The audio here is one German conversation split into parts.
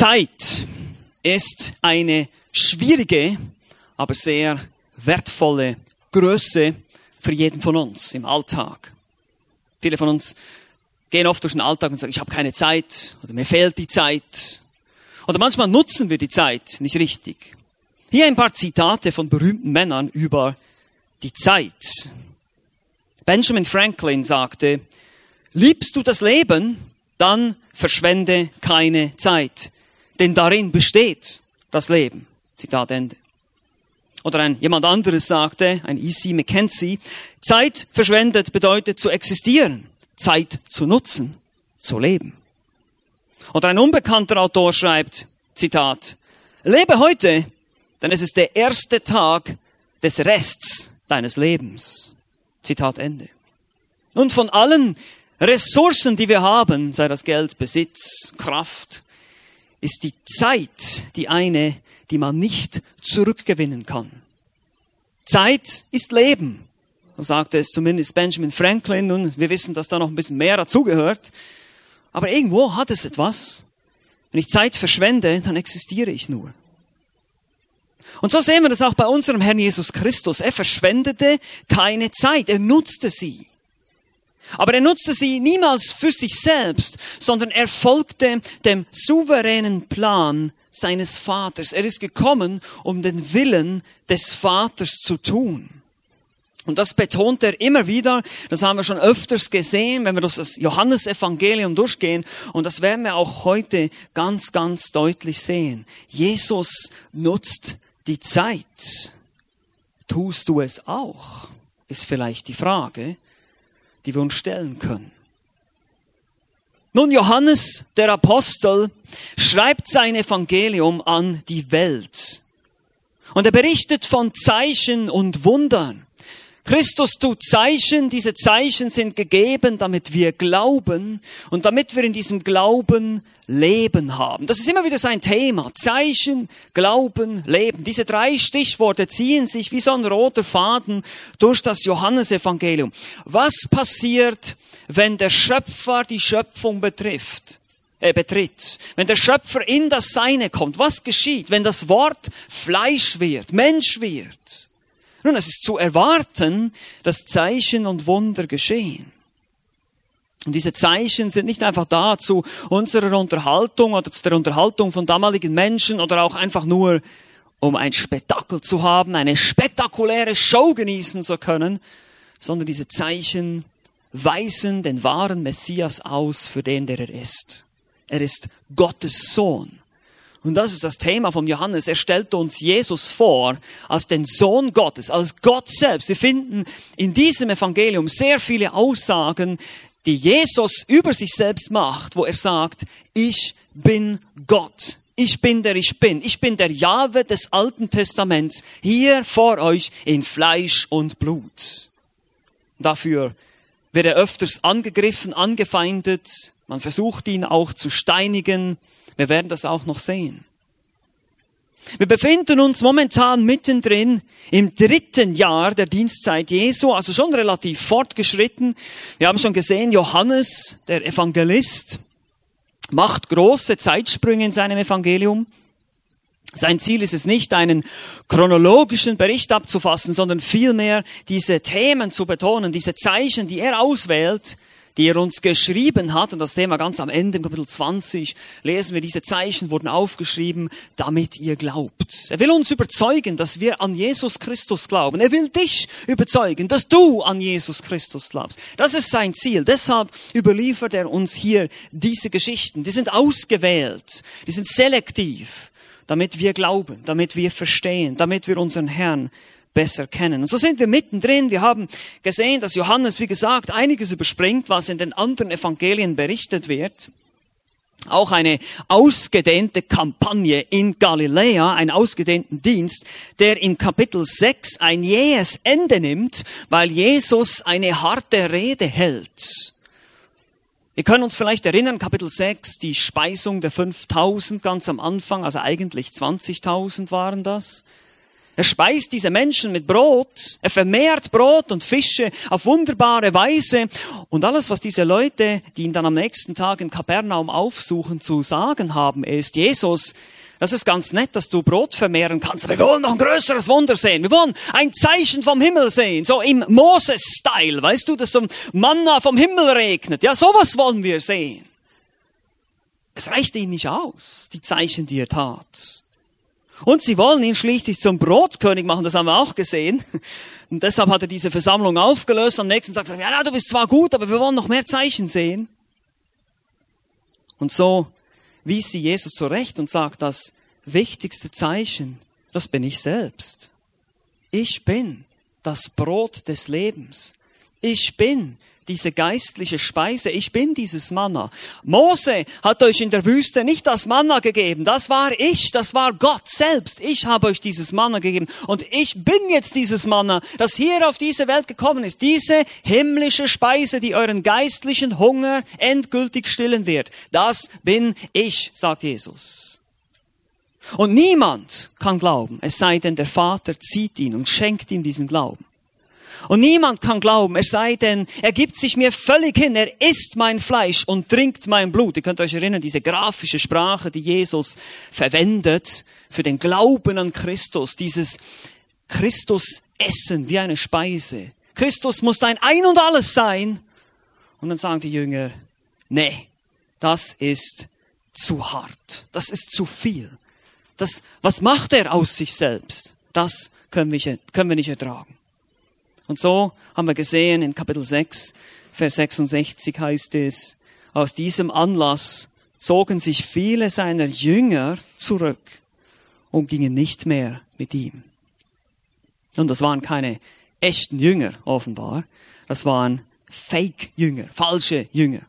Zeit ist eine schwierige, aber sehr wertvolle Größe für jeden von uns im Alltag. Viele von uns gehen oft durch den Alltag und sagen, ich habe keine Zeit oder mir fehlt die Zeit. Oder manchmal nutzen wir die Zeit nicht richtig. Hier ein paar Zitate von berühmten Männern über die Zeit. Benjamin Franklin sagte, liebst du das Leben, dann verschwende keine Zeit, denn darin besteht das Leben. Zitat Ende. Oder ein jemand anderes sagte, ein E.C. Mackenzie, Zeit verschwendet bedeutet zu existieren, Zeit zu nutzen, zu leben. Oder ein unbekannter Autor schreibt, Zitat, lebe heute, denn es ist der erste Tag des Rests deines Lebens. Zitat Ende. Und von allen Ressourcen, die wir haben, sei das Geld, Besitz, Kraft, ist die Zeit die eine, die man nicht zurückgewinnen kann. Zeit ist Leben. So sagte es zumindest Benjamin Franklin und wir wissen, dass da noch ein bisschen mehr dazugehört. Aber irgendwo hat es etwas. Wenn ich Zeit verschwende, dann existiere ich nur. Und so sehen wir das auch bei unserem Herrn Jesus Christus. Er verschwendete keine Zeit, er nutzte sie. Aber er nutzte sie niemals für sich selbst, sondern er folgte dem souveränen Plan seines Vaters. Er ist gekommen, um den Willen des Vaters zu tun. Und das betont er immer wieder. Das haben wir schon öfters gesehen, wenn wir das Johannesevangelium durchgehen. Und das werden wir auch heute ganz, ganz deutlich sehen. Jesus nutzt die Zeit. Tust du es auch? Ist vielleicht die Frage, die wir uns stellen können. Nun, Johannes, der Apostel, schreibt sein Evangelium an die Welt. Und er berichtet von Zeichen und Wundern. Christus tut Zeichen, diese Zeichen sind gegeben, damit wir glauben und damit wir in diesem Glauben Leben haben. Das ist immer wieder sein Thema. Zeichen, Glauben, Leben. Diese drei Stichworte ziehen sich wie so ein roter Faden durch das Johannesevangelium. Was passiert, wenn der Schöpfer die Schöpfung betrifft? äh, betritt, wenn der Schöpfer in das Seine kommt, was geschieht, wenn das Wort Fleisch wird, Mensch wird? Nun, es ist zu erwarten, dass Zeichen und Wunder geschehen. Und diese Zeichen sind nicht einfach da zu unserer Unterhaltung oder zu der Unterhaltung von damaligen Menschen oder auch einfach nur, um ein Spektakel zu haben, eine spektakuläre Show genießen zu können, sondern diese Zeichen weisen den wahren Messias aus, für den der er ist. Er ist Gottes Sohn. Und das ist das Thema von Johannes. Er stellt uns Jesus vor als den Sohn Gottes, als Gott selbst. Wir finden in diesem Evangelium sehr viele Aussagen, die Jesus über sich selbst macht, wo er sagt, ich bin Gott. Ich bin der ich bin. Ich bin der Jahwe des Alten Testaments hier vor euch in Fleisch und Blut. Dafür wird er öfters angegriffen, angefeindet. Man versucht ihn auch zu steinigen. Wir werden das auch noch sehen. Wir befinden uns momentan mittendrin im dritten Jahr der Dienstzeit Jesu, also schon relativ fortgeschritten. Wir haben schon gesehen, Johannes, der Evangelist, macht große Zeitsprünge in seinem Evangelium. Sein Ziel ist es nicht, einen chronologischen Bericht abzufassen, sondern vielmehr diese Themen zu betonen, diese Zeichen, die er auswählt, die er uns geschrieben hat, und das Thema ganz am Ende im Kapitel 20, lesen wir, diese Zeichen wurden aufgeschrieben, damit ihr glaubt. Er will uns überzeugen, dass wir an Jesus Christus glauben. Er will dich überzeugen, dass du an Jesus Christus glaubst. Das ist sein Ziel. Deshalb überliefert er uns hier diese Geschichten. Die sind ausgewählt, die sind selektiv, damit wir glauben, damit wir verstehen, damit wir unseren Herrn besser kennen. Und so sind wir mittendrin. Wir haben gesehen, dass Johannes, wie gesagt, einiges überspringt, was in den anderen Evangelien berichtet wird. Auch eine ausgedehnte Kampagne in Galiläa, einen ausgedehnten Dienst, der im Kapitel 6 ein jähes Ende nimmt, weil Jesus eine harte Rede hält. Wir können uns vielleicht erinnern, Kapitel 6, die Speisung der 5000 ganz am Anfang, also eigentlich 20.000 waren das. Er speist diese Menschen mit Brot, er vermehrt Brot und Fische auf wunderbare Weise. Und alles, was diese Leute, die ihn dann am nächsten Tag in Kapernaum aufsuchen, zu sagen haben, ist, Jesus, das ist ganz nett, dass du Brot vermehren kannst, aber wir wollen noch ein größeres Wunder sehen. Wir wollen ein Zeichen vom Himmel sehen, so im Moses-Style, weißt du, dass so Manna vom Himmel regnet. Ja, sowas wollen wir sehen. Es reichte ihnen nicht aus, die Zeichen, die er tat. Und sie wollen ihn schließlich zum Brotkönig machen, das haben wir auch gesehen. Und deshalb hat er diese Versammlung aufgelöst. Am nächsten Tag sagt er, ja, du bist zwar gut, aber wir wollen noch mehr Zeichen sehen. Und so wies sie Jesus zurecht und sagt, das wichtigste Zeichen, das bin ich selbst. Ich bin das Brot des Lebens. Ich bin diese geistliche Speise. Ich bin dieses Manna. Mose hat euch in der Wüste nicht das Manna gegeben. Das war ich. Das war Gott selbst. Ich habe euch dieses Manna gegeben. Und ich bin jetzt dieses Manna, das hier auf diese Welt gekommen ist. Diese himmlische Speise, die euren geistlichen Hunger endgültig stillen wird. Das bin ich, sagt Jesus. Und niemand kann glauben, es sei denn, der Vater zieht ihn und schenkt ihm diesen Glauben. Und niemand kann glauben, es sei denn, er gibt sich mir völlig hin, er isst mein Fleisch und trinkt mein Blut. Ihr könnt euch erinnern, diese grafische Sprache, die Jesus verwendet für den Glauben an Christus, dieses Christus essen wie eine Speise. Christus muss dein Ein und Alles sein. Und dann sagen die Jünger, nee, das ist zu hart, das ist zu viel. Das, was macht er aus sich selbst? Das können wir, können wir nicht ertragen. Und so haben wir gesehen in Kapitel 6, Vers 66 heißt es, aus diesem Anlass zogen sich viele seiner Jünger zurück und gingen nicht mehr mit ihm. Und das waren keine echten Jünger offenbar, das waren Fake-Jünger, falsche Jünger,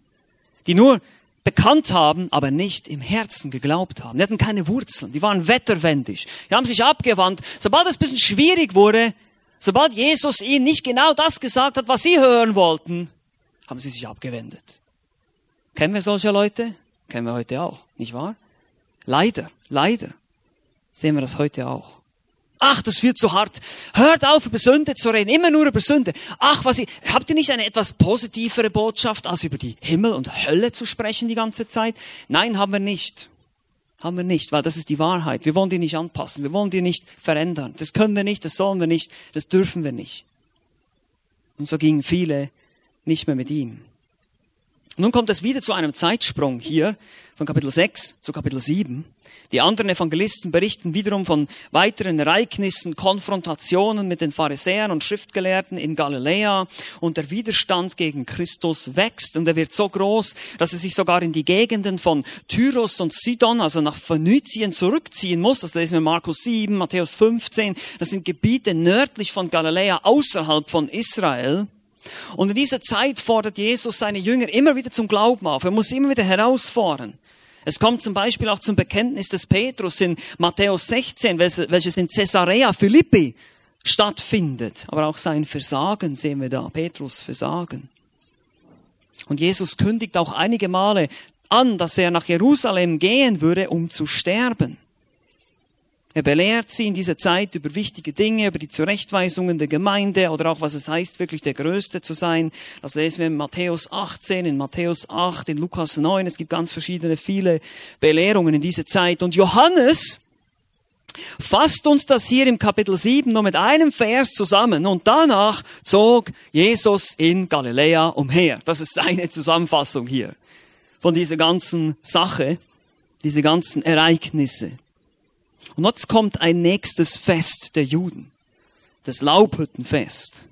die nur bekannt haben, aber nicht im Herzen geglaubt haben. Die hatten keine Wurzeln, die waren wetterwendig, die haben sich abgewandt. Sobald es ein bisschen schwierig wurde, Sobald Jesus ihnen nicht genau das gesagt hat, was sie hören wollten, haben sie sich abgewendet. Kennen wir solche Leute? Kennen wir heute auch, nicht wahr? Leider, leider sehen wir das heute auch. Ach, das wird zu hart. Hört auf, über Sünde zu reden. Immer nur über Sünde. Ach, was ich, habt ihr nicht eine etwas positivere Botschaft, als über die Himmel und Hölle zu sprechen die ganze Zeit? Nein, haben wir nicht. Haben wir nicht, weil das ist die Wahrheit. Wir wollen die nicht anpassen. Wir wollen die nicht verändern. Das können wir nicht, das sollen wir nicht, das dürfen wir nicht. Und so gingen viele nicht mehr mit ihm. Nun kommt es wieder zu einem Zeitsprung hier von Kapitel 6 zu Kapitel 7. Die anderen Evangelisten berichten wiederum von weiteren Ereignissen, Konfrontationen mit den Pharisäern und Schriftgelehrten in Galiläa und der Widerstand gegen Christus wächst und er wird so groß, dass er sich sogar in die Gegenden von Tyros und Sidon, also nach Phönizien zurückziehen muss. Das lesen wir Markus 7, Matthäus 15. Das sind Gebiete nördlich von Galiläa außerhalb von Israel. Und in dieser Zeit fordert Jesus seine Jünger immer wieder zum Glauben auf. Er muss sie immer wieder herausfordern. Es kommt zum Beispiel auch zum Bekenntnis des Petrus in Matthäus 16, welches in Caesarea Philippi stattfindet. Aber auch sein Versagen sehen wir da, Petrus Versagen. Und Jesus kündigt auch einige Male an, dass er nach Jerusalem gehen würde, um zu sterben. Er belehrt sie in dieser Zeit über wichtige Dinge, über die Zurechtweisungen der Gemeinde oder auch was es heißt, wirklich der Größte zu sein. Das lesen wir in Matthäus 18, in Matthäus 8, in Lukas 9. Es gibt ganz verschiedene, viele Belehrungen in dieser Zeit. Und Johannes fasst uns das hier im Kapitel 7 nur mit einem Vers zusammen. Und danach zog Jesus in Galiläa umher. Das ist seine Zusammenfassung hier von dieser ganzen Sache, diese ganzen Ereignisse. Und jetzt kommt ein nächstes Fest der Juden, das Laubhüttenfest.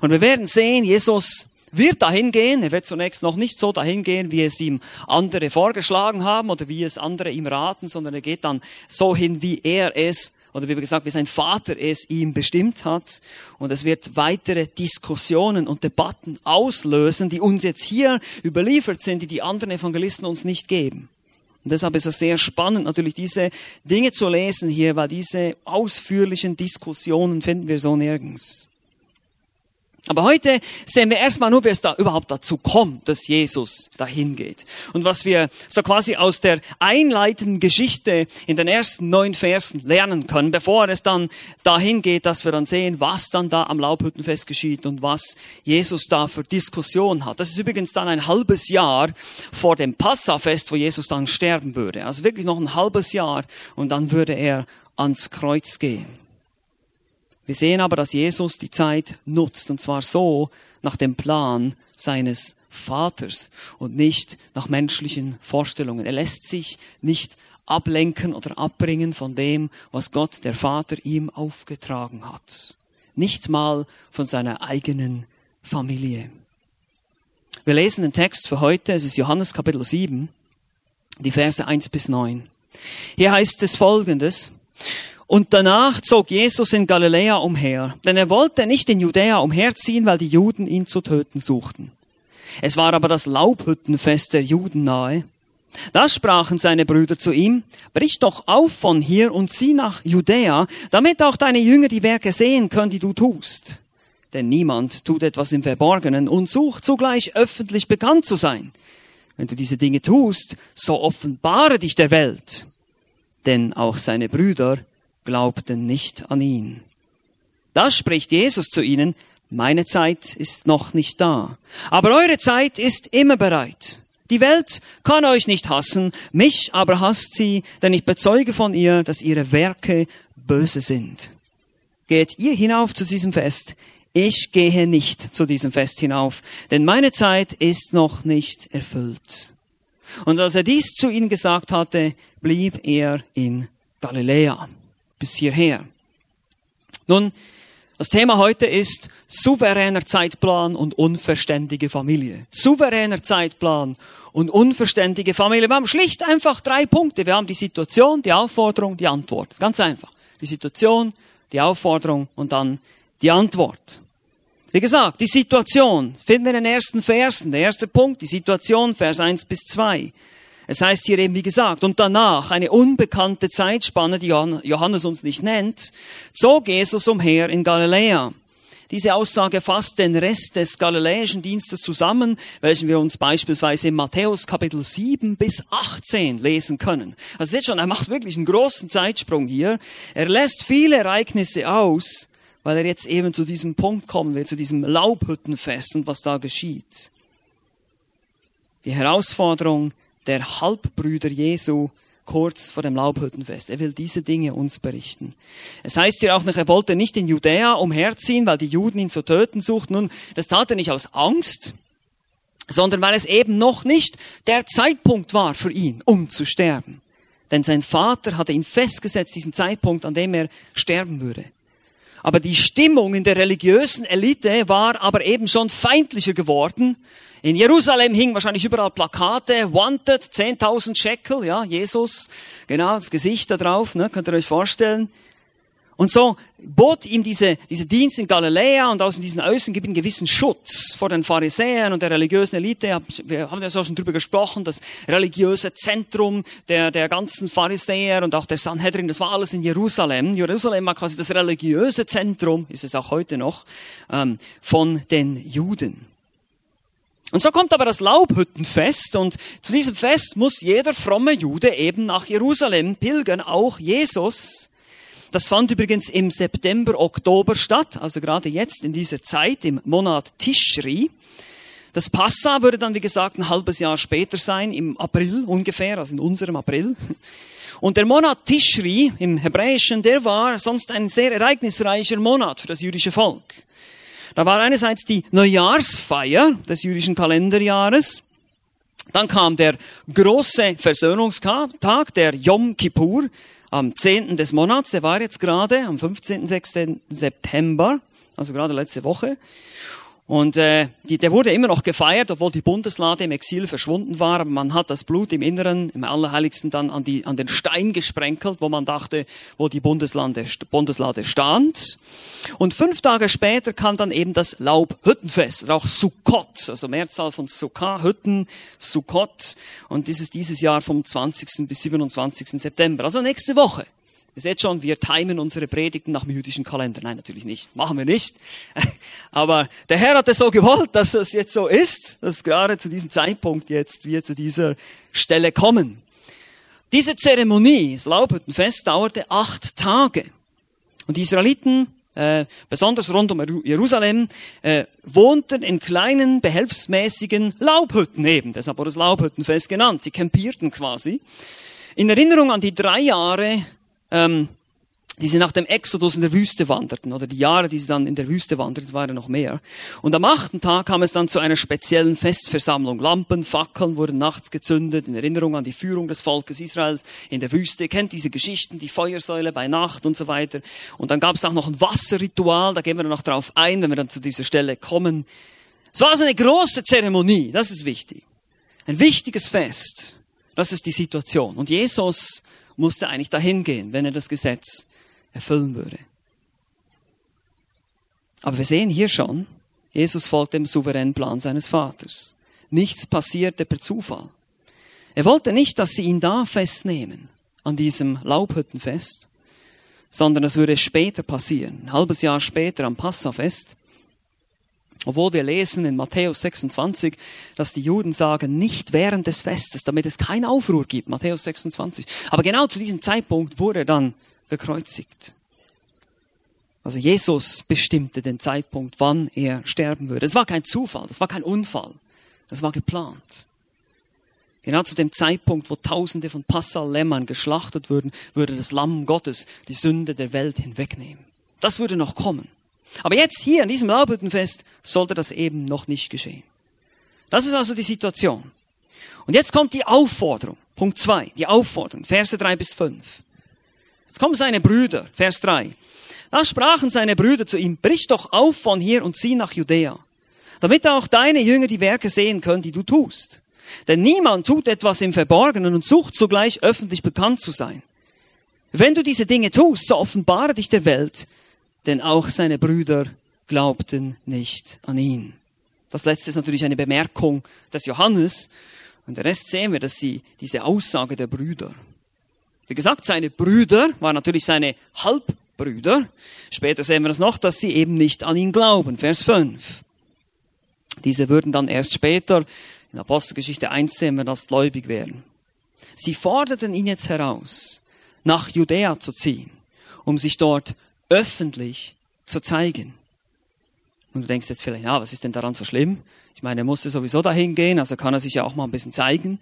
Und wir werden sehen, Jesus wird dahin gehen. Er wird zunächst noch nicht so dahin gehen, wie es ihm andere vorgeschlagen haben oder wie es andere ihm raten, sondern er geht dann so hin, wie er es oder wie gesagt, wie sein Vater es ihm bestimmt hat. Und es wird weitere Diskussionen und Debatten auslösen, die uns jetzt hier überliefert sind, die die anderen Evangelisten uns nicht geben. Und deshalb ist es sehr spannend, natürlich diese Dinge zu lesen hier, weil diese ausführlichen Diskussionen finden wir so nirgends. Aber heute sehen wir erstmal nur, wie es da überhaupt dazu kommt, dass Jesus dahin geht. Und was wir so quasi aus der einleitenden Geschichte in den ersten neun Versen lernen können, bevor es dann dahin geht, dass wir dann sehen, was dann da am Laubhüttenfest geschieht und was Jesus da für Diskussion hat. Das ist übrigens dann ein halbes Jahr vor dem Passafest, wo Jesus dann sterben würde. Also wirklich noch ein halbes Jahr und dann würde er ans Kreuz gehen. Wir sehen aber, dass Jesus die Zeit nutzt, und zwar so nach dem Plan seines Vaters und nicht nach menschlichen Vorstellungen. Er lässt sich nicht ablenken oder abbringen von dem, was Gott, der Vater, ihm aufgetragen hat. Nicht mal von seiner eigenen Familie. Wir lesen den Text für heute, es ist Johannes Kapitel 7, die Verse 1 bis 9. Hier heißt es folgendes, und danach zog Jesus in Galiläa umher, denn er wollte nicht in Judäa umherziehen, weil die Juden ihn zu töten suchten. Es war aber das Laubhüttenfest der Juden nahe. Da sprachen seine Brüder zu ihm, brich doch auf von hier und zieh nach Judäa, damit auch deine Jünger die Werke sehen können, die du tust. Denn niemand tut etwas im Verborgenen und sucht zugleich öffentlich bekannt zu sein. Wenn du diese Dinge tust, so offenbare dich der Welt. Denn auch seine Brüder glaubten nicht an ihn. Da spricht Jesus zu ihnen, meine Zeit ist noch nicht da, aber eure Zeit ist immer bereit. Die Welt kann euch nicht hassen, mich aber hasst sie, denn ich bezeuge von ihr, dass ihre Werke böse sind. Geht ihr hinauf zu diesem Fest? Ich gehe nicht zu diesem Fest hinauf, denn meine Zeit ist noch nicht erfüllt. Und als er dies zu ihnen gesagt hatte, blieb er in Galiläa bis hierher. Nun, das Thema heute ist souveräner Zeitplan und unverständige Familie. Souveräner Zeitplan und unverständige Familie. Wir haben schlicht einfach drei Punkte. Wir haben die Situation, die Aufforderung, die Antwort. Ganz einfach. Die Situation, die Aufforderung und dann die Antwort. Wie gesagt, die Situation finden wir in den ersten Versen. Der erste Punkt, die Situation, Vers 1 bis 2. Es heißt hier eben, wie gesagt, und danach, eine unbekannte Zeitspanne, die Johannes uns nicht nennt, zog Jesus umher in Galiläa. Diese Aussage fasst den Rest des galiläischen Dienstes zusammen, welchen wir uns beispielsweise in Matthäus Kapitel 7 bis 18 lesen können. Also seht schon, er macht wirklich einen großen Zeitsprung hier. Er lässt viele Ereignisse aus, weil er jetzt eben zu diesem Punkt kommen will, zu diesem Laubhüttenfest und was da geschieht. Die Herausforderung der Halbbrüder Jesu kurz vor dem Laubhüttenfest. Er will diese Dinge uns berichten. Es heißt hier auch noch, er wollte nicht in Judäa umherziehen, weil die Juden ihn zu töten suchten. Nun, das tat er nicht aus Angst, sondern weil es eben noch nicht der Zeitpunkt war für ihn, um zu sterben. Denn sein Vater hatte ihn festgesetzt, diesen Zeitpunkt, an dem er sterben würde. Aber die Stimmung in der religiösen Elite war aber eben schon feindlicher geworden. In Jerusalem hingen wahrscheinlich überall Plakate, wanted, 10.000 Shekel, ja, Jesus, genau, das Gesicht da drauf, ne, könnt ihr euch vorstellen. Und so bot ihm diese, diese Dienst in Galiläa und aus diesen Außengebieten gewissen Schutz vor den Pharisäern und der religiösen Elite. Wir haben ja so schon drüber gesprochen, das religiöse Zentrum der, der ganzen Pharisäer und auch der Sanhedrin, das war alles in Jerusalem. Jerusalem war quasi das religiöse Zentrum, ist es auch heute noch, ähm, von den Juden. Und so kommt aber das Laubhüttenfest und zu diesem Fest muss jeder fromme Jude eben nach Jerusalem pilgern, auch Jesus. Das fand übrigens im September, Oktober statt, also gerade jetzt in dieser Zeit, im Monat Tishri. Das Passa würde dann, wie gesagt, ein halbes Jahr später sein, im April ungefähr, also in unserem April. Und der Monat Tishri im Hebräischen, der war sonst ein sehr ereignisreicher Monat für das jüdische Volk. Da war einerseits die Neujahrsfeier des jüdischen Kalenderjahres, dann kam der große Versöhnungstag, der Yom Kippur, am 10. des Monats, der war jetzt gerade am 15. 6. September, also gerade letzte Woche. Und äh, die, der wurde immer noch gefeiert, obwohl die Bundeslade im Exil verschwunden war. Man hat das Blut im Inneren, im Allerheiligsten dann an, die, an den Stein gesprenkelt, wo man dachte, wo die Bundeslade, Bundeslade stand. Und fünf Tage später kam dann eben das Laubhüttenfest, auch Sukkot, also Mehrzahl von Sukkah, Hütten, Sukkot. Und dieses dieses Jahr vom 20. bis 27. September, also nächste Woche Ihr seht schon, wir timen unsere Predigten nach dem jüdischen Kalender. Nein, natürlich nicht. Machen wir nicht. Aber der Herr hat es so gewollt, dass es jetzt so ist, dass gerade zu diesem Zeitpunkt jetzt wir zu dieser Stelle kommen. Diese Zeremonie, das Laubhüttenfest, dauerte acht Tage. Und die Israeliten, äh, besonders rund um Jerusalem, äh, wohnten in kleinen, behelfsmäßigen Laubhütten eben. Deshalb wurde es Laubhüttenfest genannt. Sie campierten quasi. In Erinnerung an die drei Jahre ähm, die sie nach dem Exodus in der Wüste wanderten, oder die Jahre, die sie dann in der Wüste wanderten, waren noch mehr. Und am achten Tag kam es dann zu einer speziellen Festversammlung. Lampen, Fackeln wurden nachts gezündet, in Erinnerung an die Führung des Volkes Israels in der Wüste. Ihr kennt diese Geschichten, die Feuersäule bei Nacht und so weiter. Und dann gab es auch noch ein Wasserritual, da gehen wir noch drauf ein, wenn wir dann zu dieser Stelle kommen. Es war also eine große Zeremonie, das ist wichtig. Ein wichtiges Fest. Das ist die Situation. Und Jesus musste eigentlich dahin gehen, wenn er das Gesetz erfüllen würde. Aber wir sehen hier schon, Jesus folgt dem souveränen Plan seines Vaters. Nichts passierte per Zufall. Er wollte nicht, dass sie ihn da festnehmen, an diesem Laubhüttenfest, sondern es würde später passieren, ein halbes Jahr später am Passafest. Obwohl wir lesen in Matthäus 26, dass die Juden sagen, nicht während des Festes, damit es keinen Aufruhr gibt. Matthäus 26. Aber genau zu diesem Zeitpunkt wurde er dann gekreuzigt. Also Jesus bestimmte den Zeitpunkt, wann er sterben würde. Es war kein Zufall, das war kein Unfall, das war geplant. Genau zu dem Zeitpunkt, wo Tausende von Passal-Lämmern geschlachtet würden, würde das Lamm Gottes die Sünde der Welt hinwegnehmen. Das würde noch kommen. Aber jetzt hier in diesem Laubhüttenfest sollte das eben noch nicht geschehen. Das ist also die Situation. Und jetzt kommt die Aufforderung. Punkt zwei, die Aufforderung, Verse drei bis fünf. Jetzt kommen seine Brüder, Vers drei. Da sprachen seine Brüder zu ihm, brich doch auf von hier und zieh nach Judäa, damit auch deine Jünger die Werke sehen können, die du tust. Denn niemand tut etwas im Verborgenen und sucht zugleich öffentlich bekannt zu sein. Wenn du diese Dinge tust, so offenbare dich der Welt, denn auch seine Brüder glaubten nicht an ihn. Das letzte ist natürlich eine Bemerkung des Johannes. Und der Rest sehen wir, dass sie diese Aussage der Brüder. Wie gesagt, seine Brüder waren natürlich seine Halbbrüder. Später sehen wir das noch, dass sie eben nicht an ihn glauben. Vers 5. Diese würden dann erst später, in Apostelgeschichte 1 sehen wir, dass gläubig werden. Sie forderten ihn jetzt heraus, nach Judäa zu ziehen, um sich dort öffentlich zu zeigen. Und du denkst jetzt vielleicht, ja, was ist denn daran so schlimm? Ich meine, er musste sowieso dahin gehen, also kann er sich ja auch mal ein bisschen zeigen.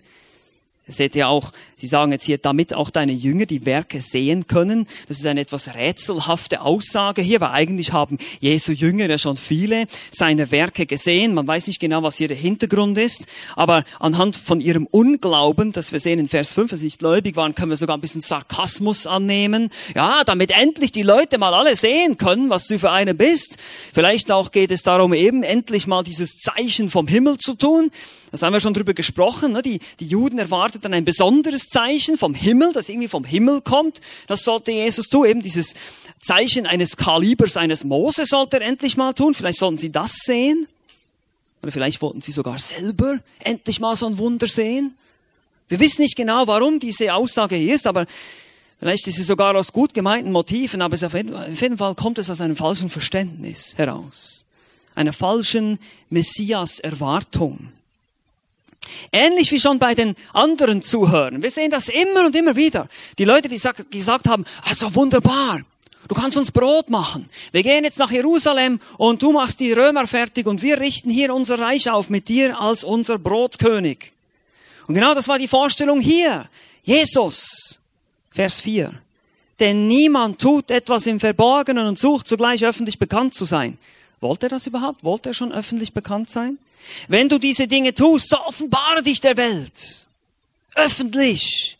Seht ihr auch, Sie sagen jetzt hier, damit auch deine Jünger die Werke sehen können. Das ist eine etwas rätselhafte Aussage hier, weil eigentlich haben Jesu Jünger ja schon viele seiner Werke gesehen. Man weiß nicht genau, was hier der Hintergrund ist, aber anhand von ihrem Unglauben, das wir sehen in Vers 5, dass sie nicht gläubig waren, können wir sogar ein bisschen Sarkasmus annehmen. Ja, damit endlich die Leute mal alle sehen können, was du für eine bist. Vielleicht auch geht es darum, eben endlich mal dieses Zeichen vom Himmel zu tun. Das haben wir schon drüber gesprochen. Ne? Die, die Juden erwarteten ein besonderes Zeichen vom Himmel, das irgendwie vom Himmel kommt. Das sollte Jesus tun. Eben dieses Zeichen eines Kalibers eines Mose sollte er endlich mal tun. Vielleicht sollten sie das sehen. Oder vielleicht wollten sie sogar selber endlich mal so ein Wunder sehen. Wir wissen nicht genau, warum diese Aussage hier ist, aber vielleicht ist sie sogar aus gut gemeinten Motiven, aber auf jeden Fall kommt es aus einem falschen Verständnis heraus. Einer falschen Messias-Erwartung. Ähnlich wie schon bei den anderen Zuhörern. Wir sehen das immer und immer wieder. Die Leute, die gesagt haben, also wunderbar, du kannst uns Brot machen. Wir gehen jetzt nach Jerusalem und du machst die Römer fertig und wir richten hier unser Reich auf mit dir als unser Brotkönig. Und genau das war die Vorstellung hier. Jesus, Vers 4. Denn niemand tut etwas im Verborgenen und sucht zugleich öffentlich bekannt zu sein. Wollte er das überhaupt? Wollte er schon öffentlich bekannt sein? Wenn du diese Dinge tust, so offenbare dich der Welt. Öffentlich.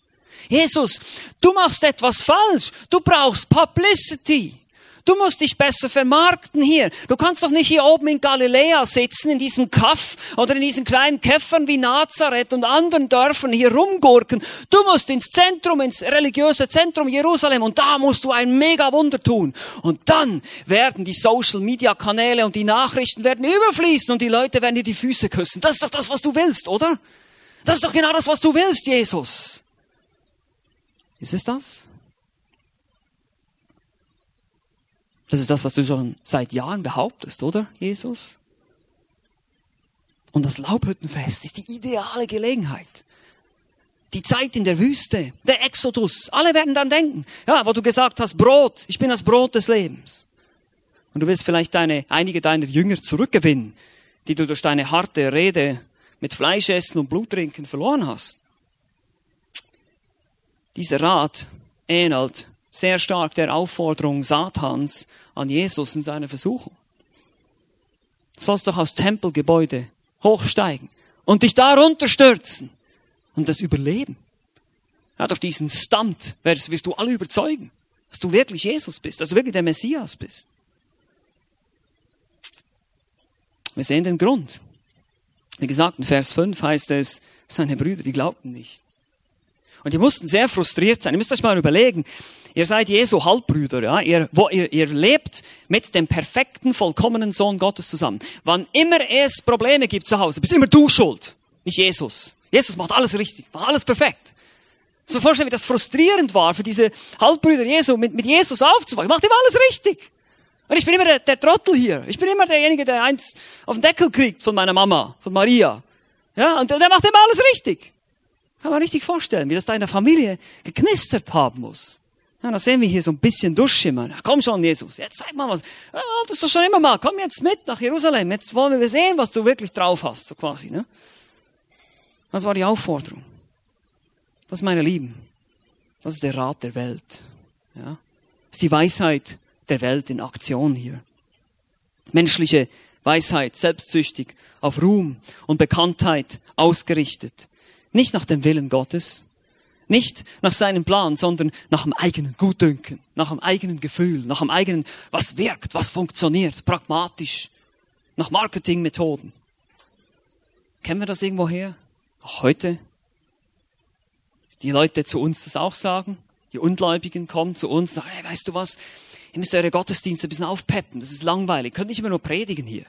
Jesus, du machst etwas falsch. Du brauchst Publicity. Du musst dich besser vermarkten hier. Du kannst doch nicht hier oben in Galiläa sitzen, in diesem Kaff oder in diesen kleinen Käffern wie Nazareth und anderen Dörfern hier rumgurken. Du musst ins Zentrum, ins religiöse Zentrum Jerusalem und da musst du ein mega Wunder tun. Und dann werden die Social Media Kanäle und die Nachrichten werden überfließen und die Leute werden dir die Füße küssen. Das ist doch das, was du willst, oder? Das ist doch genau das, was du willst, Jesus. Ist es das? Das ist das, was du schon seit Jahren behauptest, oder, Jesus? Und das Laubhüttenfest ist die ideale Gelegenheit. Die Zeit in der Wüste, der Exodus, alle werden dann denken, ja, wo du gesagt hast, Brot, ich bin das Brot des Lebens. Und du willst vielleicht deine, einige deiner Jünger zurückgewinnen, die du durch deine harte Rede mit Fleisch essen und Blut trinken verloren hast. Dieser Rat ähnelt sehr stark der Aufforderung Satans an Jesus in seiner Versuchung. Du sollst doch aus Tempelgebäude hochsteigen und dich darunter stürzen und das überleben. Ja, durch diesen Stunt wirst, wirst du alle überzeugen, dass du wirklich Jesus bist, dass du wirklich der Messias bist. Wir sehen den Grund. Wie gesagt, in Vers 5 heißt es, seine Brüder, die glaubten nicht. Und die mussten sehr frustriert sein. Ihr müsst euch mal überlegen, ihr seid Jesu Halbbrüder, ja? ihr, wo, ihr, ihr lebt mit dem perfekten, vollkommenen Sohn Gottes zusammen. Wann immer es Probleme gibt zu Hause, bist immer du schuld, nicht Jesus. Jesus macht alles richtig, macht alles perfekt. So vorstellen, wie das frustrierend war für diese Halbbrüder Jesu, mit, mit Jesus aufzuwachsen. Macht immer alles richtig. Und ich bin immer der, der Trottel hier. Ich bin immer derjenige, der eins auf den Deckel kriegt von meiner Mama, von Maria. Ja, und der macht immer alles richtig. Kann man richtig vorstellen, wie das da in der Familie geknistert haben muss. Ja, da sehen wir hier so ein bisschen durchschimmern. Komm schon, Jesus, jetzt zeig mal was. Ja, das ist schon immer mal. Komm jetzt mit nach Jerusalem. Jetzt wollen wir sehen, was du wirklich drauf hast, so quasi. Ne? Das war die Aufforderung. Das, meine Lieben, das ist der Rat der Welt. Ja? Das ist die Weisheit der Welt in Aktion hier. Menschliche Weisheit, selbstsüchtig, auf Ruhm und Bekanntheit ausgerichtet. Nicht nach dem Willen Gottes, nicht nach seinem Plan, sondern nach dem eigenen Gutdünken, nach dem eigenen Gefühl, nach dem eigenen, was wirkt, was funktioniert, pragmatisch, nach Marketingmethoden. Kennen wir das irgendwo her? Auch heute? Die Leute zu uns das auch sagen? Die Ungläubigen kommen zu uns und sagen, hey, weißt du was? Ihr müsst eure Gottesdienste ein bisschen aufpeppen. Das ist langweilig. Könnt nicht immer nur predigen hier.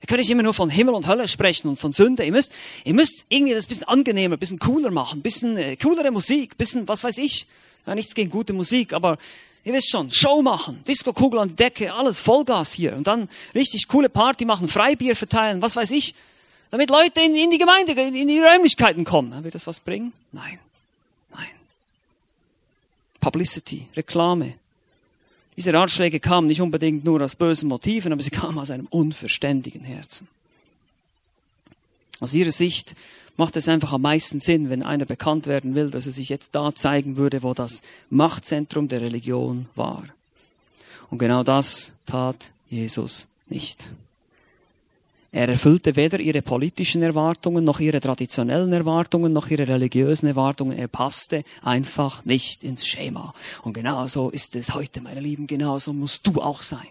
Ihr könnt nicht immer nur von Himmel und Hölle sprechen und von Sünde. Ihr müsst, ihr müsst irgendwie das bisschen angenehmer, bisschen cooler machen, bisschen äh, coolere Musik, bisschen, was weiß ich. Ja, nichts gegen gute Musik, aber ihr wisst schon, Show machen, Disco-Kugel an die Decke, alles Vollgas hier. Und dann richtig coole Party machen, Freibier verteilen, was weiß ich. Damit Leute in, in die Gemeinde, in, in die Räumlichkeiten kommen. Wird das was bringen? Nein. Nein. Publicity, Reklame, diese Ratschläge kamen nicht unbedingt nur aus bösen Motiven, aber sie kamen aus einem unverständigen Herzen. Aus ihrer Sicht macht es einfach am meisten Sinn, wenn einer bekannt werden will, dass er sich jetzt da zeigen würde, wo das Machtzentrum der Religion war. Und genau das tat Jesus nicht. Er erfüllte weder ihre politischen Erwartungen, noch ihre traditionellen Erwartungen, noch ihre religiösen Erwartungen. Er passte einfach nicht ins Schema. Und genauso ist es heute, meine Lieben, genauso musst du auch sein.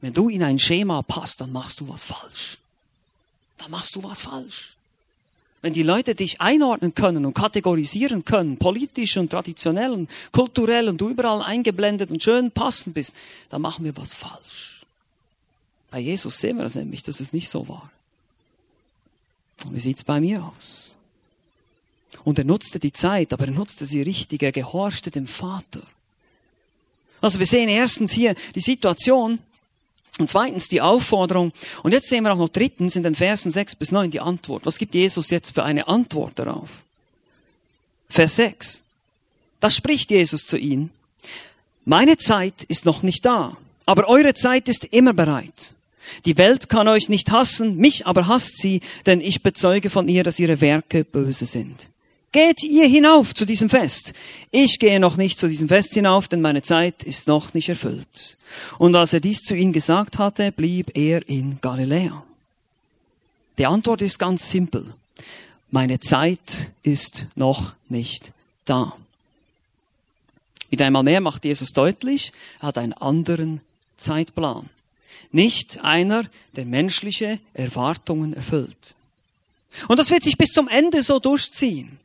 Wenn du in ein Schema passt, dann machst du was falsch. Dann machst du was falsch. Wenn die Leute dich einordnen können und kategorisieren können, politisch und traditionell und kulturell und du überall eingeblendet und schön passend bist, dann machen wir was falsch. Bei Jesus sehen wir das nämlich, dass es nicht so war. Und wie sieht's bei mir aus? Und er nutzte die Zeit, aber er nutzte sie richtig, er gehorchte dem Vater. Also wir sehen erstens hier die Situation und zweitens die Aufforderung. Und jetzt sehen wir auch noch drittens in den Versen 6 bis 9 die Antwort. Was gibt Jesus jetzt für eine Antwort darauf? Vers 6. Da spricht Jesus zu ihnen. Meine Zeit ist noch nicht da, aber eure Zeit ist immer bereit. Die Welt kann euch nicht hassen, mich aber hasst sie, denn ich bezeuge von ihr, dass ihre Werke böse sind. Geht ihr hinauf zu diesem Fest. Ich gehe noch nicht zu diesem Fest hinauf, denn meine Zeit ist noch nicht erfüllt. Und als er dies zu ihnen gesagt hatte, blieb er in Galiläa. Die Antwort ist ganz simpel. Meine Zeit ist noch nicht da. Wieder einmal mehr macht Jesus deutlich, er hat einen anderen Zeitplan. Nicht einer, der menschliche Erwartungen erfüllt. Und das wird sich bis zum Ende so durchziehen.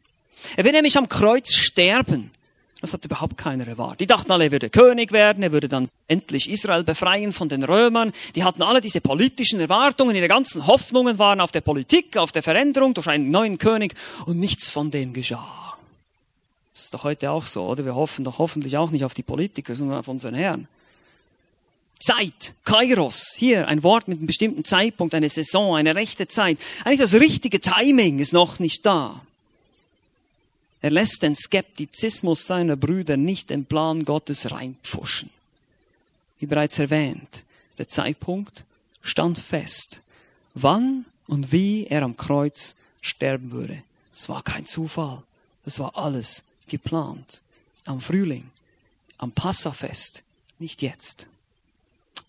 Er wird nämlich am Kreuz sterben. Das hat überhaupt keiner erwartet. Die dachten alle, er würde König werden, er würde dann endlich Israel befreien von den Römern. Die hatten alle diese politischen Erwartungen, ihre ganzen Hoffnungen waren auf der Politik, auf der Veränderung durch einen neuen König und nichts von dem geschah. Das ist doch heute auch so, oder? Wir hoffen doch hoffentlich auch nicht auf die Politiker, sondern auf unseren Herrn. Zeit, Kairos, hier ein Wort mit einem bestimmten Zeitpunkt, eine Saison, eine rechte Zeit. Eigentlich das richtige Timing ist noch nicht da. Er lässt den Skeptizismus seiner Brüder nicht im Plan Gottes reinpfuschen. Wie bereits erwähnt, der Zeitpunkt stand fest. Wann und wie er am Kreuz sterben würde. Es war kein Zufall. Das war alles geplant. Am Frühling, am Passafest, nicht jetzt.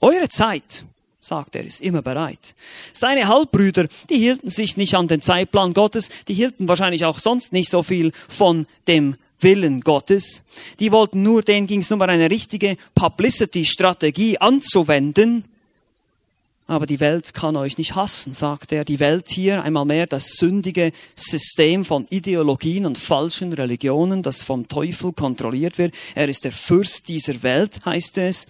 Eure Zeit, sagt er, ist immer bereit. Seine Halbbrüder, die hielten sich nicht an den Zeitplan Gottes, die hielten wahrscheinlich auch sonst nicht so viel von dem Willen Gottes. Die wollten nur, denen ging es nur um eine richtige Publicity-Strategie anzuwenden. Aber die Welt kann euch nicht hassen, sagt er. Die Welt hier, einmal mehr das sündige System von Ideologien und falschen Religionen, das vom Teufel kontrolliert wird. Er ist der Fürst dieser Welt, heißt es.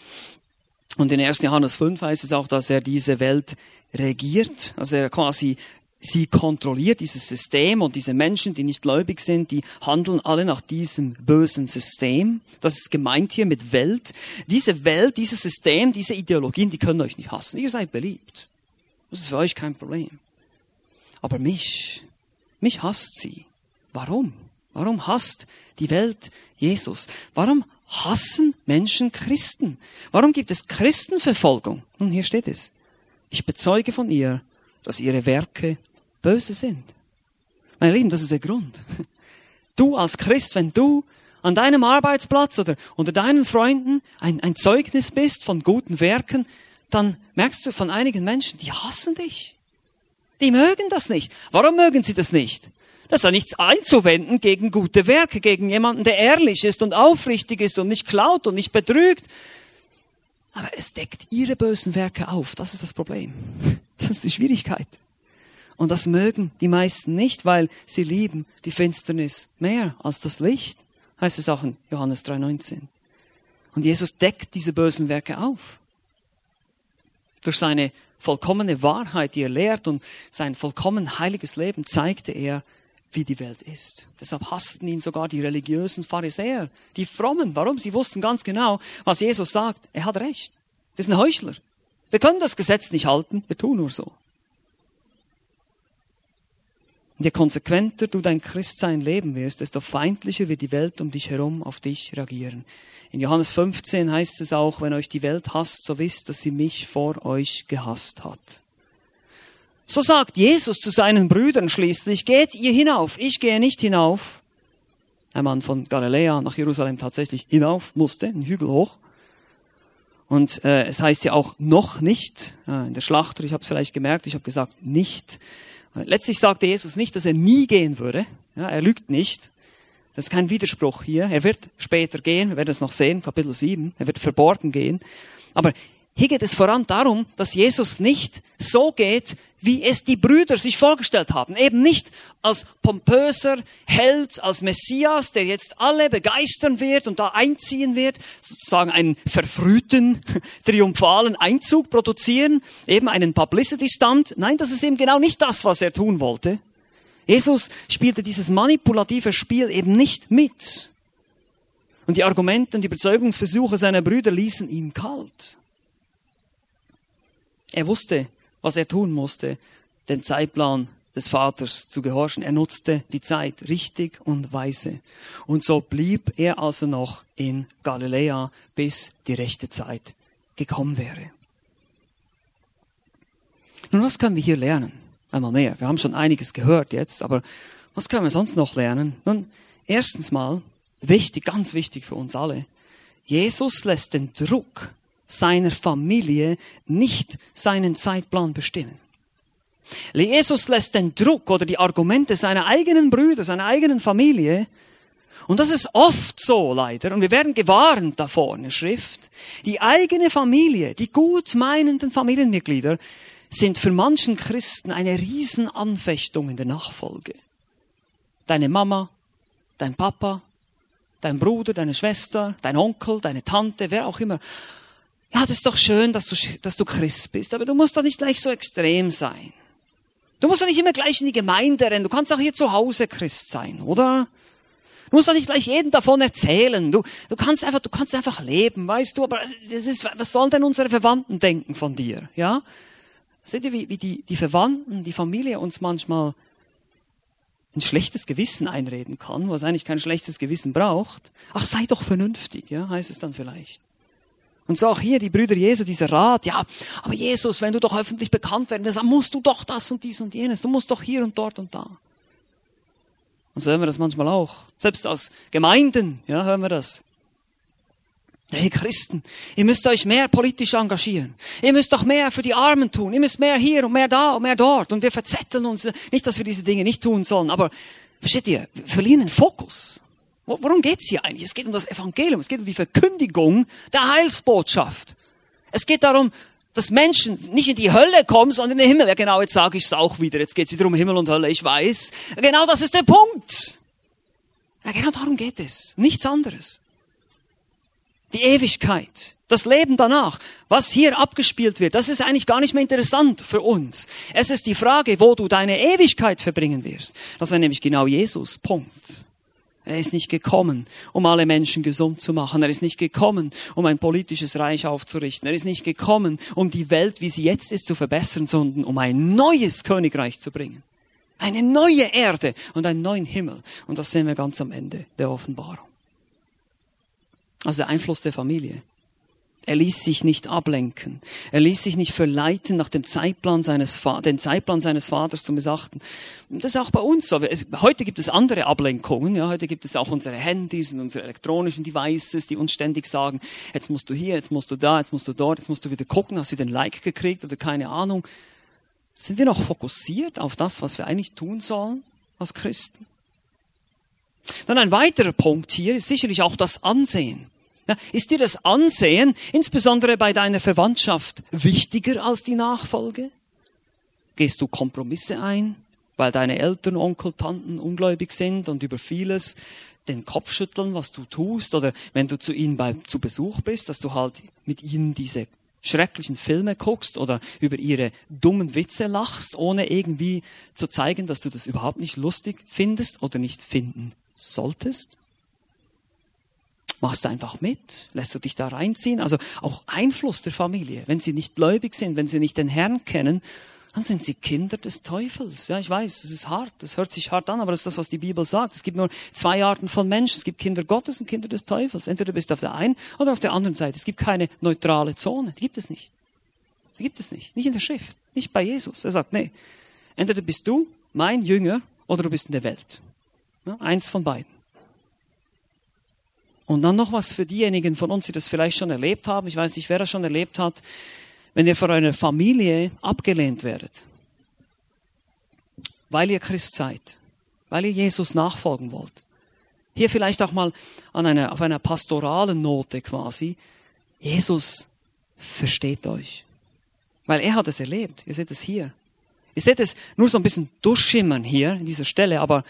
Und in 1. Johannes 5 heißt es auch, dass er diese Welt regiert, also er quasi sie kontrolliert, dieses System und diese Menschen, die nicht gläubig sind, die handeln alle nach diesem bösen System. Das ist gemeint hier mit Welt. Diese Welt, dieses System, diese Ideologien, die können euch nicht hassen. Ihr seid beliebt. Das ist für euch kein Problem. Aber mich, mich hasst sie. Warum? Warum hasst die Welt Jesus? Warum hassen Menschen Christen? Warum gibt es Christenverfolgung? Nun, hier steht es. Ich bezeuge von ihr, dass ihre Werke böse sind. Meine Lieben, das ist der Grund. Du als Christ, wenn du an deinem Arbeitsplatz oder unter deinen Freunden ein, ein Zeugnis bist von guten Werken, dann merkst du von einigen Menschen, die hassen dich. Die mögen das nicht. Warum mögen sie das nicht? Das ist ja nichts einzuwenden gegen gute Werke, gegen jemanden, der ehrlich ist und aufrichtig ist und nicht klaut und nicht betrügt. Aber es deckt ihre bösen Werke auf. Das ist das Problem. Das ist die Schwierigkeit. Und das mögen die meisten nicht, weil sie lieben die Finsternis mehr als das Licht. Heißt es auch in Johannes 3,19. Und Jesus deckt diese bösen Werke auf. Durch seine vollkommene Wahrheit, die er lehrt und sein vollkommen heiliges Leben zeigte er, wie die Welt ist. Deshalb hassten ihn sogar die religiösen Pharisäer, die Frommen. Warum? Sie wussten ganz genau, was Jesus sagt. Er hat recht. Wir sind Heuchler. Wir können das Gesetz nicht halten, wir tun nur so. Und je konsequenter du dein Christsein leben wirst, desto feindlicher wird die Welt um dich herum auf dich reagieren. In Johannes 15 heißt es auch, wenn euch die Welt hasst, so wisst, dass sie mich vor euch gehasst hat. So sagt Jesus zu seinen Brüdern schließlich, geht ihr hinauf, ich gehe nicht hinauf. Ein Mann von Galiläa nach Jerusalem tatsächlich hinauf musste, einen Hügel hoch. Und äh, es heißt ja auch noch nicht, äh, in der Schlachter, ich habe es vielleicht gemerkt, ich habe gesagt nicht. Letztlich sagte Jesus nicht, dass er nie gehen würde. Ja, er lügt nicht. Das ist kein Widerspruch hier. Er wird später gehen, wir werden es noch sehen, Kapitel 7. Er wird verborgen gehen. Aber hier geht es voran darum, dass Jesus nicht so geht, wie es die Brüder sich vorgestellt haben. Eben nicht als pompöser Held, als Messias, der jetzt alle begeistern wird und da einziehen wird, sozusagen einen verfrühten, triumphalen Einzug produzieren, eben einen Publicity-Stand. Nein, das ist eben genau nicht das, was er tun wollte. Jesus spielte dieses manipulative Spiel eben nicht mit. Und die Argumente und die Überzeugungsversuche seiner Brüder ließen ihn kalt. Er wusste, was er tun musste, dem Zeitplan des Vaters zu gehorchen. Er nutzte die Zeit richtig und weise. Und so blieb er also noch in Galiläa, bis die rechte Zeit gekommen wäre. Nun, was können wir hier lernen? Einmal mehr. Wir haben schon einiges gehört jetzt, aber was können wir sonst noch lernen? Nun, erstens mal, wichtig, ganz wichtig für uns alle, Jesus lässt den Druck seiner Familie nicht seinen Zeitplan bestimmen. Jesus lässt den Druck oder die Argumente seiner eigenen Brüder, seiner eigenen Familie, und das ist oft so leider, und wir werden gewarnt davor in der Schrift, die eigene Familie, die gut meinenden Familienmitglieder, sind für manchen Christen eine Riesenanfechtung in der Nachfolge. Deine Mama, dein Papa, dein Bruder, deine Schwester, dein Onkel, deine Tante, wer auch immer ja, das ist doch schön, dass du, dass du Christ bist, aber du musst doch nicht gleich so extrem sein. Du musst doch nicht immer gleich in die Gemeinde rennen, du kannst auch hier zu Hause Christ sein, oder? Du musst doch nicht gleich jedem davon erzählen. Du, du kannst einfach, du kannst einfach leben, weißt du. Aber das ist, was sollen denn unsere Verwandten denken von dir? Ja? Seht ihr, wie, wie die, die Verwandten, die Familie uns manchmal ein schlechtes Gewissen einreden kann, was eigentlich kein schlechtes Gewissen braucht. Ach, sei doch vernünftig, ja, heißt es dann vielleicht. Und so auch hier die Brüder Jesu, dieser Rat, ja, aber Jesus, wenn du doch öffentlich bekannt werden willst, dann musst du doch das und dies und jenes, du musst doch hier und dort und da. Und so hören wir das manchmal auch. Selbst aus Gemeinden, ja, hören wir das. Hey Christen, ihr müsst euch mehr politisch engagieren. Ihr müsst doch mehr für die Armen tun. Ihr müsst mehr hier und mehr da und mehr dort. Und wir verzetteln uns. Nicht, dass wir diese Dinge nicht tun sollen, aber versteht ihr, wir verlieren den Fokus. Worum geht's hier eigentlich? Es geht um das Evangelium. Es geht um die Verkündigung der Heilsbotschaft. Es geht darum, dass Menschen nicht in die Hölle kommen, sondern in den Himmel. Ja genau, jetzt sage ich es auch wieder. Jetzt geht's wieder um Himmel und Hölle, ich weiß. Genau das ist der Punkt. Ja, genau darum geht es. Nichts anderes. Die Ewigkeit, das Leben danach, was hier abgespielt wird, das ist eigentlich gar nicht mehr interessant für uns. Es ist die Frage, wo du deine Ewigkeit verbringen wirst. Das wäre nämlich genau Jesus. Punkt. Er ist nicht gekommen, um alle Menschen gesund zu machen. Er ist nicht gekommen, um ein politisches Reich aufzurichten. Er ist nicht gekommen, um die Welt, wie sie jetzt ist, zu verbessern, sondern um ein neues Königreich zu bringen. Eine neue Erde und einen neuen Himmel. Und das sehen wir ganz am Ende der Offenbarung. Also der Einfluss der Familie. Er ließ sich nicht ablenken. Er ließ sich nicht verleiten, nach dem Zeitplan seines, den Zeitplan seines Vaters zu missachten. Das ist auch bei uns so. Heute gibt es andere Ablenkungen. Ja, heute gibt es auch unsere Handys und unsere elektronischen Devices, die uns ständig sagen, jetzt musst du hier, jetzt musst du da, jetzt musst du dort, jetzt musst du wieder gucken, hast du den Like gekriegt oder keine Ahnung. Sind wir noch fokussiert auf das, was wir eigentlich tun sollen als Christen? Dann ein weiterer Punkt hier ist sicherlich auch das Ansehen. Ist dir das Ansehen, insbesondere bei deiner Verwandtschaft, wichtiger als die Nachfolge? Gehst du Kompromisse ein, weil deine Eltern, Onkel, Tanten ungläubig sind und über vieles den Kopf schütteln, was du tust? Oder wenn du zu ihnen bei, zu Besuch bist, dass du halt mit ihnen diese schrecklichen Filme guckst oder über ihre dummen Witze lachst, ohne irgendwie zu zeigen, dass du das überhaupt nicht lustig findest oder nicht finden solltest? Machst du einfach mit, lässt du dich da reinziehen. Also auch Einfluss der Familie. Wenn sie nicht gläubig sind, wenn sie nicht den Herrn kennen, dann sind sie Kinder des Teufels. Ja, ich weiß, das ist hart, das hört sich hart an, aber das ist das, was die Bibel sagt. Es gibt nur zwei Arten von Menschen. Es gibt Kinder Gottes und Kinder des Teufels. Entweder bist du auf der einen oder auf der anderen Seite. Es gibt keine neutrale Zone. Die gibt es nicht. Die gibt es nicht. Nicht in der Schrift. Nicht bei Jesus. Er sagt, nee, entweder bist du mein Jünger oder du bist in der Welt. Ja, eins von beiden. Und dann noch was für diejenigen von uns, die das vielleicht schon erlebt haben. Ich weiß nicht, wer das schon erlebt hat. Wenn ihr von einer Familie abgelehnt werdet, weil ihr Christ seid, weil ihr Jesus nachfolgen wollt. Hier vielleicht auch mal an einer, auf einer pastoralen Note quasi. Jesus versteht euch. Weil er hat es erlebt. Ihr seht es hier. Ihr seht es nur so ein bisschen durchschimmern hier in dieser Stelle, aber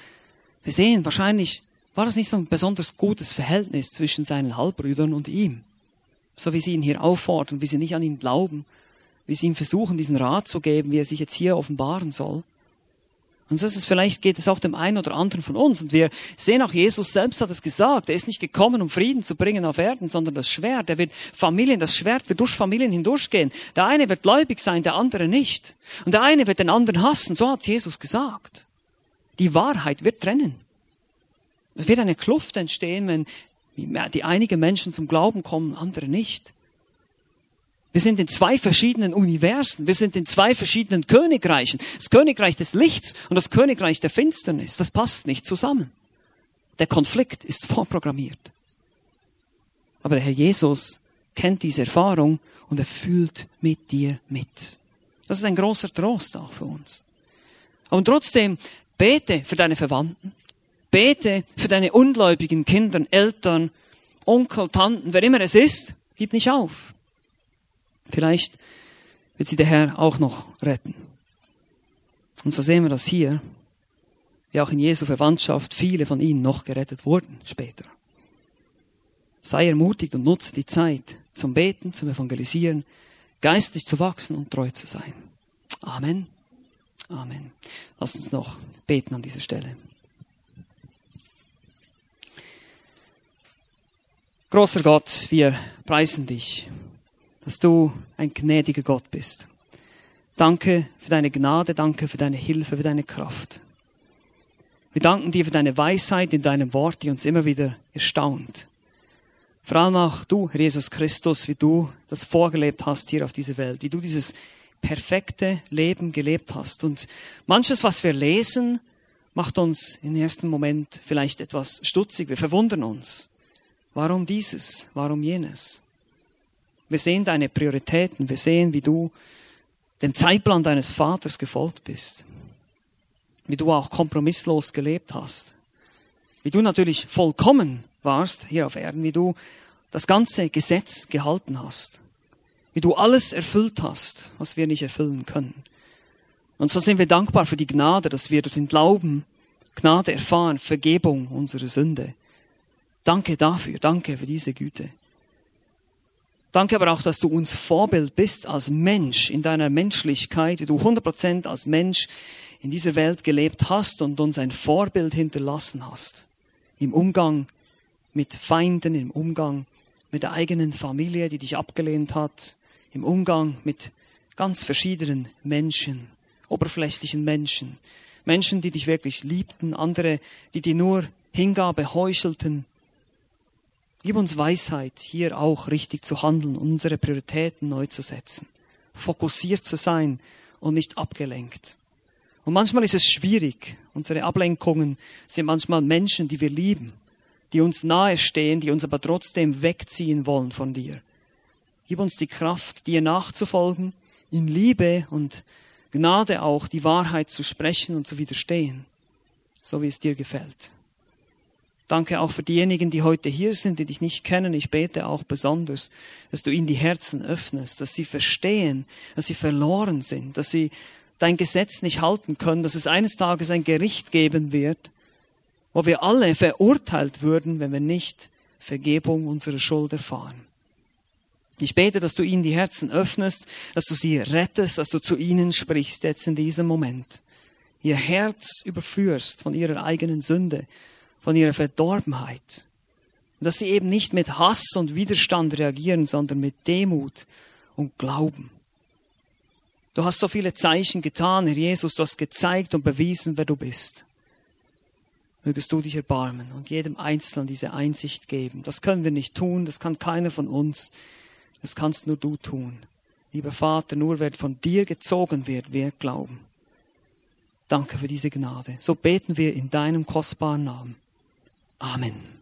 wir sehen wahrscheinlich war das nicht so ein besonders gutes Verhältnis zwischen seinen Halbbrüdern und ihm? So wie sie ihn hier auffordern, wie sie nicht an ihn glauben, wie sie ihm versuchen, diesen Rat zu geben, wie er sich jetzt hier offenbaren soll. Und so ist es vielleicht, geht es auch dem einen oder anderen von uns. Und wir sehen auch, Jesus selbst hat es gesagt. Er ist nicht gekommen, um Frieden zu bringen auf Erden, sondern das Schwert. Er wird Familien, das Schwert wird durch Familien hindurchgehen. Der eine wird gläubig sein, der andere nicht. Und der eine wird den anderen hassen. So hat Jesus gesagt. Die Wahrheit wird trennen. Es wird eine Kluft entstehen, wenn die einige Menschen zum Glauben kommen, andere nicht. Wir sind in zwei verschiedenen Universen. Wir sind in zwei verschiedenen Königreichen. Das Königreich des Lichts und das Königreich der Finsternis. Das passt nicht zusammen. Der Konflikt ist vorprogrammiert. Aber der Herr Jesus kennt diese Erfahrung und er fühlt mit dir mit. Das ist ein großer Trost auch für uns. Und trotzdem bete für deine Verwandten. Bete für deine ungläubigen Kinder, Eltern, Onkel, Tanten, wer immer es ist. Gib nicht auf. Vielleicht wird sie der Herr auch noch retten. Und so sehen wir das hier, wie auch in Jesu Verwandtschaft viele von ihnen noch gerettet wurden später. Sei ermutigt und nutze die Zeit zum Beten, zum Evangelisieren, geistlich zu wachsen und treu zu sein. Amen. Amen. Lass uns noch beten an dieser Stelle. Großer Gott, wir preisen dich, dass du ein gnädiger Gott bist. Danke für deine Gnade, danke für deine Hilfe, für deine Kraft. Wir danken dir für deine Weisheit in deinem Wort, die uns immer wieder erstaunt. Vor allem auch du, Jesus Christus, wie du das vorgelebt hast hier auf dieser Welt, wie du dieses perfekte Leben gelebt hast. Und manches, was wir lesen, macht uns im ersten Moment vielleicht etwas stutzig. Wir verwundern uns. Warum dieses? Warum jenes? Wir sehen deine Prioritäten. Wir sehen, wie du dem Zeitplan deines Vaters gefolgt bist. Wie du auch kompromisslos gelebt hast. Wie du natürlich vollkommen warst hier auf Erden, wie du das ganze Gesetz gehalten hast, wie du alles erfüllt hast, was wir nicht erfüllen können. Und so sind wir dankbar für die Gnade, dass wir durch den Glauben Gnade erfahren, Vergebung unserer Sünde. Danke dafür, danke für diese Güte. Danke aber auch, dass du uns Vorbild bist als Mensch in deiner Menschlichkeit, wie du 100% als Mensch in dieser Welt gelebt hast und uns ein Vorbild hinterlassen hast. Im Umgang mit Feinden, im Umgang mit der eigenen Familie, die dich abgelehnt hat, im Umgang mit ganz verschiedenen Menschen, oberflächlichen Menschen, Menschen, die dich wirklich liebten, andere, die dir nur Hingabe heuchelten. Gib uns Weisheit, hier auch richtig zu handeln, unsere Prioritäten neu zu setzen, fokussiert zu sein und nicht abgelenkt. Und manchmal ist es schwierig. Unsere Ablenkungen sind manchmal Menschen, die wir lieben, die uns nahestehen, die uns aber trotzdem wegziehen wollen von dir. Gib uns die Kraft, dir nachzufolgen, in Liebe und Gnade auch die Wahrheit zu sprechen und zu widerstehen, so wie es dir gefällt. Danke auch für diejenigen, die heute hier sind, die dich nicht kennen. Ich bete auch besonders, dass du ihnen die Herzen öffnest, dass sie verstehen, dass sie verloren sind, dass sie dein Gesetz nicht halten können, dass es eines Tages ein Gericht geben wird, wo wir alle verurteilt würden, wenn wir nicht Vergebung unserer Schuld erfahren. Ich bete, dass du ihnen die Herzen öffnest, dass du sie rettest, dass du zu ihnen sprichst jetzt in diesem Moment. Ihr Herz überführst von ihrer eigenen Sünde, von ihrer Verdorbenheit. Und dass sie eben nicht mit Hass und Widerstand reagieren, sondern mit Demut und Glauben. Du hast so viele Zeichen getan, Herr Jesus, du hast gezeigt und bewiesen, wer du bist mögest du dich erbarmen und jedem Einzelnen diese Einsicht geben. Das können wir nicht tun, das kann keiner von uns, das kannst nur du tun. Lieber Vater, nur wer von dir gezogen wird, wird glauben. Danke für diese Gnade. So beten wir in deinem kostbaren Namen. Amen.